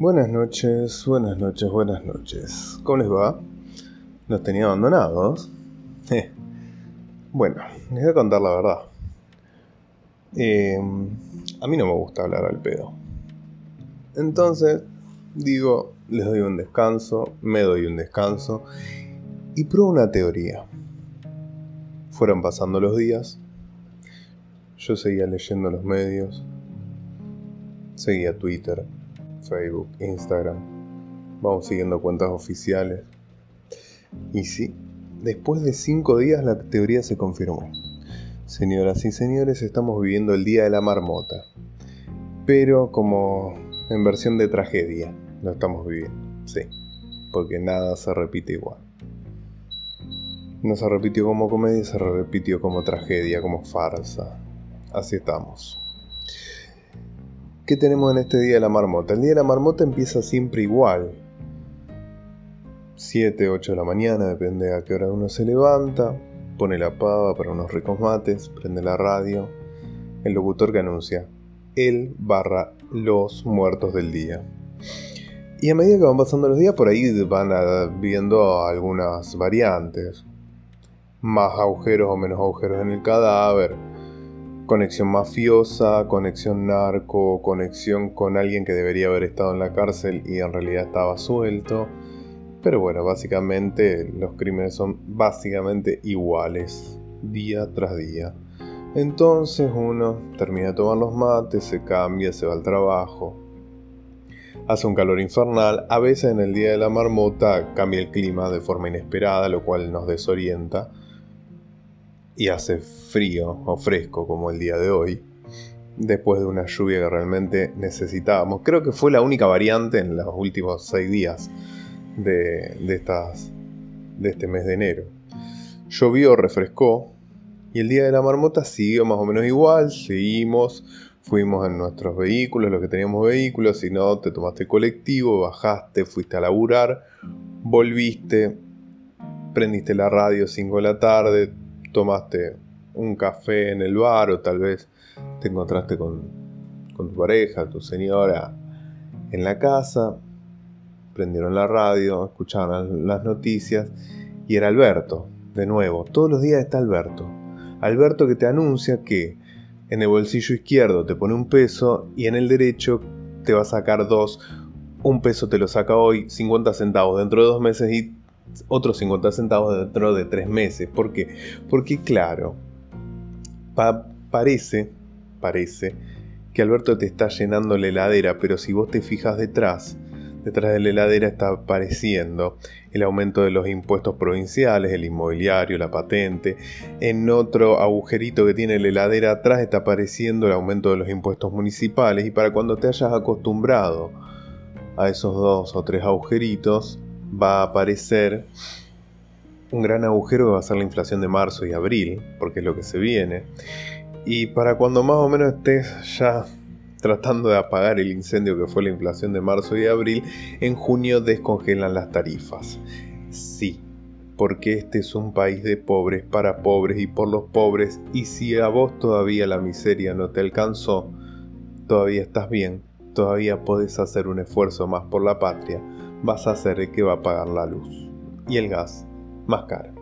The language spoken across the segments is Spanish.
Buenas noches, buenas noches, buenas noches. ¿Cómo les va? ¿Los tenía abandonados? Eh, bueno, les voy a contar la verdad. Em, a mí no me gusta hablar al pedo. Entonces, digo, les doy un descanso, me doy un descanso y pruebo una teoría. Fueron pasando los días, yo seguía leyendo los medios, seguía Twitter, Facebook, Instagram. Vamos siguiendo cuentas oficiales. Y sí, después de cinco días la teoría se confirmó. Señoras y señores, estamos viviendo el Día de la Marmota. Pero como en versión de tragedia lo estamos viviendo. Sí, porque nada se repite igual. No se repitió como comedia, se repitió como tragedia, como farsa. Así estamos. ¿Qué tenemos en este Día de la Marmota? El Día de la Marmota empieza siempre igual. 7, 8 de la mañana, depende a qué hora uno se levanta, pone la pava para unos ricos mates, prende la radio, el locutor que anuncia, él barra los muertos del día. Y a medida que van pasando los días, por ahí van viendo algunas variantes. Más agujeros o menos agujeros en el cadáver, conexión mafiosa, conexión narco, conexión con alguien que debería haber estado en la cárcel y en realidad estaba suelto. Pero bueno, básicamente los crímenes son básicamente iguales, día tras día. Entonces uno termina de tomar los mates, se cambia, se va al trabajo. Hace un calor infernal, a veces en el día de la marmota cambia el clima de forma inesperada, lo cual nos desorienta y hace frío o fresco como el día de hoy, después de una lluvia que realmente necesitábamos. Creo que fue la única variante en los últimos seis días de, este mes de enero. Llovió, refrescó y el día de la marmota siguió más o menos igual, seguimos, fuimos en nuestros vehículos, los que teníamos vehículos, si no, te tomaste colectivo, bajaste, fuiste a laburar, volviste, prendiste la radio 5 de la tarde, tomaste un café en el bar o tal vez te encontraste con, tu pareja, tu señora en la casa, prendieron la radio, escucharon las noticias y era Alberto, de nuevo, todos los días está Alberto. Alberto que te anuncia que en el bolsillo izquierdo te pone un peso y en el derecho te va a sacar dos. Un peso te lo saca hoy, 50 centavos dentro de dos meses y otros 50 centavos dentro de 3 meses. ¿Por qué? Porque claro, parece, parece que Alberto te está llenando la heladera, pero si vos te fijas detrás, detrás de la heladera está apareciendo el aumento de los impuestos provinciales, el inmobiliario, la patente. En otro agujerito que tiene la heladera atrás está apareciendo el aumento de los impuestos municipales y para cuando te hayas acostumbrado a esos dos o tres agujeritos, va a aparecer un gran agujero que va a ser la inflación de marzo y abril, porque es lo que se viene. Y para cuando más o menos estés ya tratando de apagar el incendio que fue la inflación de marzo y abril, en junio descongelan las tarifas. Sí, porque este es un país de pobres para pobres y por los pobres, y si a vos todavía la miseria no te alcanzó, todavía estás bien, todavía podés hacer un esfuerzo más por la patria, vas a el que va a pagar la luz y el gas más caro.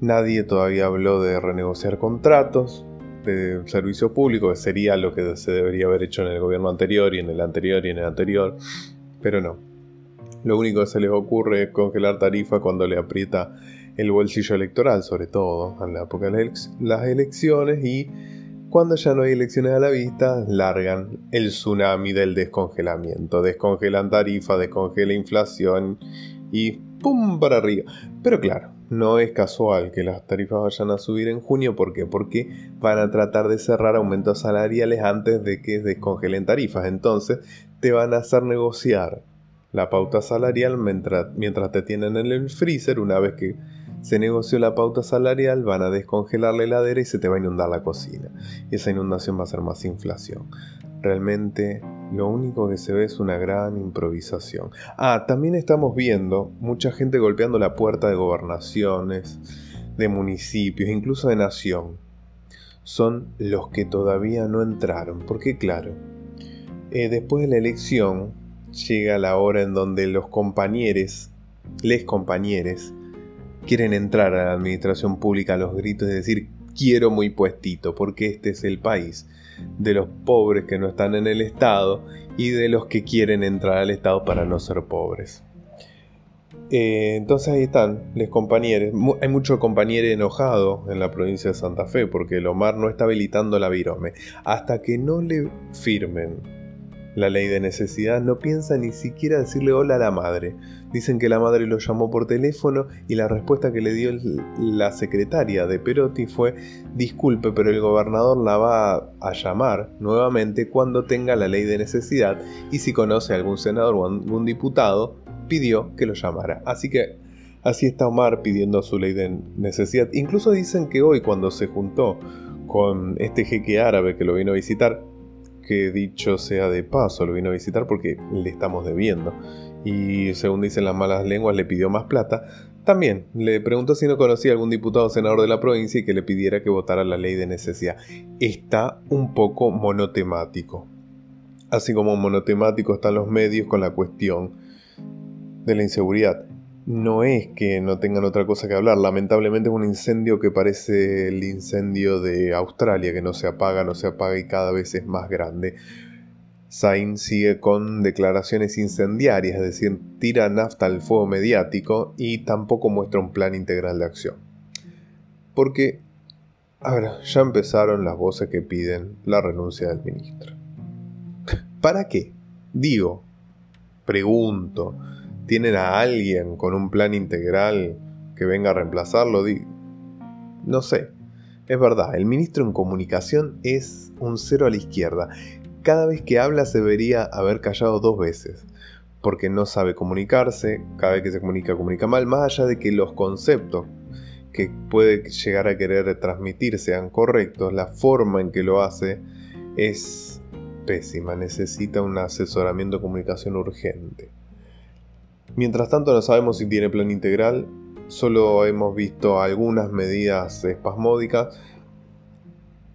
Nadie todavía habló de renegociar contratos de servicio público, que sería lo que se debería haber hecho en el gobierno anterior y en el anterior y en el anterior, pero no. Lo único que se les ocurre es congelar tarifa cuando le aprieta el bolsillo electoral, sobre todo en la época de las elecciones, y cuando ya no hay elecciones a la vista, largan el tsunami del descongelamiento. Descongelan tarifa, descongela inflación y ¡pum! para arriba. Pero claro, no es casual que las tarifas vayan a subir en junio. ¿Por qué? Porque van a tratar de cerrar aumentos salariales antes de que descongelen tarifas. Entonces te van a hacer negociar la pauta salarial mientras, mientras te tienen en el freezer una vez que se negoció la pauta salarial, van a descongelar la heladera y se te va a inundar la cocina. Y esa inundación va a ser más inflación. Realmente lo único que se ve es una gran improvisación. Ah, también estamos viendo mucha gente golpeando la puerta de gobernaciones, de municipios, incluso de nación. Son los que todavía no entraron. Porque claro, eh, después de la elección llega la hora en donde los compañeros, les compañeros, quieren entrar a la administración pública a los gritos y decir quiero muy puestito, porque este es el país de los pobres que no están en el Estado y de los que quieren entrar al Estado para no ser pobres. Eh, entonces ahí están los compañeros. Hay mucho compañero enojado en la provincia de Santa Fe porque el Omar no está habilitando la virome. Hasta que no le firmen la ley de necesidad, no piensa ni siquiera decirle hola a la madre. Dicen que la madre lo llamó por teléfono y la respuesta que le dio la secretaria de Perotti fue disculpe, pero el gobernador la va a llamar nuevamente cuando tenga la ley de necesidad y si conoce a algún senador o algún diputado, pidió que lo llamara. Así que así está Omar pidiendo su ley de necesidad. Incluso dicen que hoy cuando se juntó con este jeque árabe que lo vino a visitar, que dicho sea de paso lo vino a visitar porque le estamos debiendo. Y según dicen las malas lenguas le pidió más plata. También le preguntó si no conocía algún diputado o senador de la provincia y que le pidiera que votara la ley de necesidad. Está un poco monotemático. Así como monotemático están los medios con la cuestión de la inseguridad no es que no tengan otra cosa que hablar. Lamentablemente es un incendio que parece el incendio de Australia, que no se apaga, no se apaga y cada vez es más grande. Sain sigue con declaraciones incendiarias, es decir, tira nafta al fuego mediático y tampoco muestra un plan integral de acción. Porque, a ver, ya empezaron las voces que piden la renuncia del ministro. ¿Para qué? Digo, pregunto, tienen a alguien con un plan integral que venga a reemplazarlo. No sé. Es verdad, el ministro en comunicación es un cero a la izquierda. Cada vez que habla se debería haber callado dos veces, porque no sabe comunicarse, cada vez que se comunica comunica mal, más allá de que los conceptos que puede llegar a querer transmitir sean correctos, la forma en que lo hace es pésima, necesita un asesoramiento de comunicación urgente. Mientras tanto no sabemos si tiene plan integral, solo hemos visto algunas medidas espasmódicas.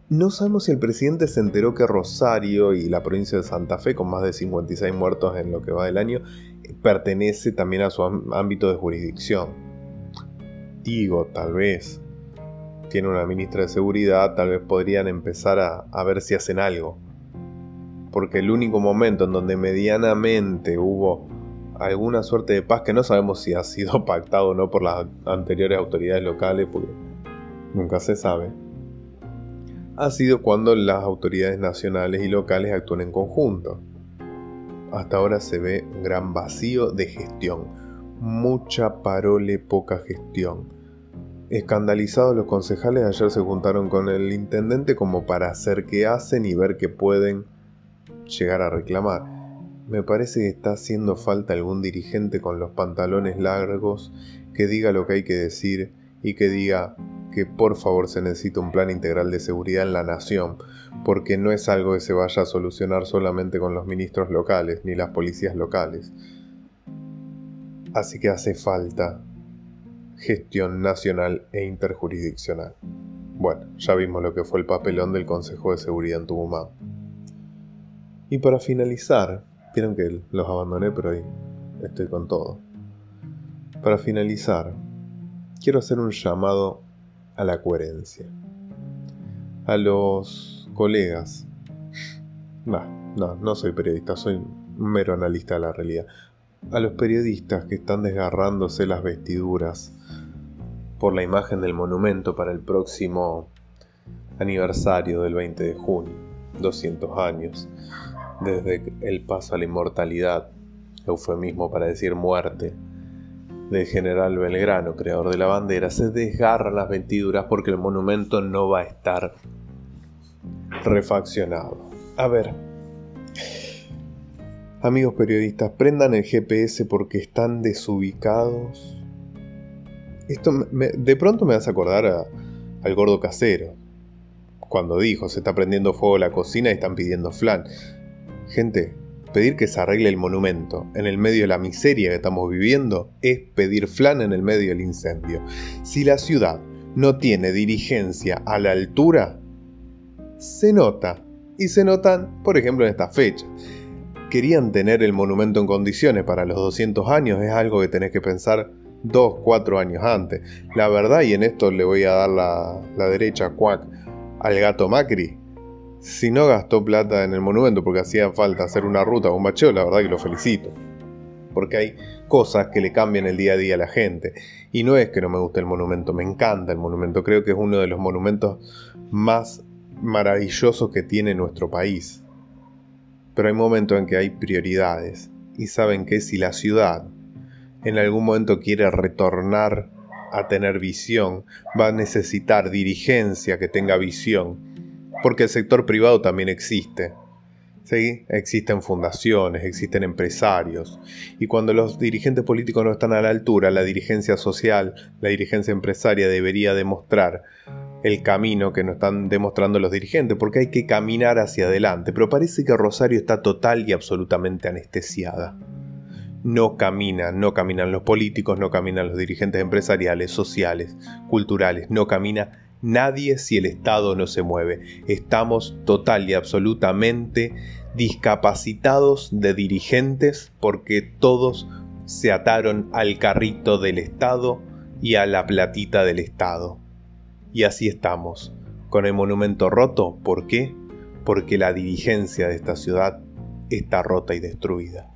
No sabemos si el presidente se enteró que Rosario y la provincia de Santa Fe, con más de 56 muertos en lo que va del año, pertenece también a su ámbito de jurisdicción. Digo, tal vez. Tiene una ministra de seguridad, tal vez podrían empezar a, a ver si hacen algo. Porque el único momento en donde medianamente hubo alguna suerte de paz que no sabemos si ha sido pactado o no por las anteriores autoridades locales, porque nunca se sabe, ha sido cuando las autoridades nacionales y locales actúan en conjunto. Hasta ahora se ve un gran vacío de gestión, mucha parole, poca gestión. Escandalizados los concejales ayer se juntaron con el intendente como para hacer qué hacen y ver qué pueden llegar a reclamar me parece que está haciendo falta algún dirigente con los pantalones largos que diga lo que hay que decir y que diga que por favor se necesita un plan integral de seguridad en la nación, porque no es algo que se vaya a solucionar solamente con los ministros locales ni las policías locales. Así que hace falta gestión nacional e interjurisdiccional. Bueno, ya vimos lo que fue el papelón del Consejo de Seguridad en Tucumán. Y para finalizar, Vieron que los abandoné, pero ahí estoy con todo. Para finalizar, quiero hacer un llamado a la coherencia. A los colegas. No, no, no soy periodista, soy un mero analista de la realidad. A los periodistas que están desgarrándose las vestiduras por la imagen del monumento para el próximo aniversario del 20 de junio, 200 años, desde el paso a la inmortalidad, eufemismo para decir muerte, del general Belgrano, creador de la bandera, se desgarran las ventiduras porque el monumento no va a estar refaccionado. A ver, amigos periodistas, prendan el GPS porque están desubicados. Esto de pronto me hace acordar al gordo casero, cuando dijo se está prendiendo fuego la cocina y están pidiendo flan. Gente, Pedir que se arregle el monumento en el medio de la miseria que estamos viviendo es pedir flan en el medio del incendio. Si la ciudad no tiene dirigencia a la altura, se nota. Y se notan, por ejemplo, en esta fecha. Querían tener el monumento en condiciones para los 200 años, es algo que tenés que pensar dos, cuatro años antes. La verdad, y en esto le voy a dar la, derecha al gato Macri, si no gastó plata en el monumento porque hacía falta hacer una ruta o un bacheo, la verdad que lo felicito. Porque hay cosas que le cambian el día a día a la gente. Y no es que no me guste el monumento, me encanta el monumento. Creo que es uno de los monumentos más maravillosos que tiene nuestro país. Pero hay momentos en que hay prioridades. Y saben que si la ciudad en algún momento quiere retornar a tener visión, va a necesitar dirigencia que tenga visión porque el sector privado también existe. ¿sí? Existen fundaciones, existen empresarios. Y cuando los dirigentes políticos no están a la altura, la dirigencia social, la dirigencia empresaria debería demostrar el camino que nos están demostrando los dirigentes, porque hay que caminar hacia adelante. Pero parece que Rosario está total y absolutamente anestesiada. No camina, no caminan los políticos, no caminan los dirigentes empresariales, sociales, culturales, no camina nadie si el Estado no se mueve. Estamos total y absolutamente discapacitados de dirigentes porque todos se ataron al carrito del Estado y a la platita del Estado. Y así estamos, con el monumento roto. ¿Por qué? Porque la dirigencia de esta ciudad está rota y destruida.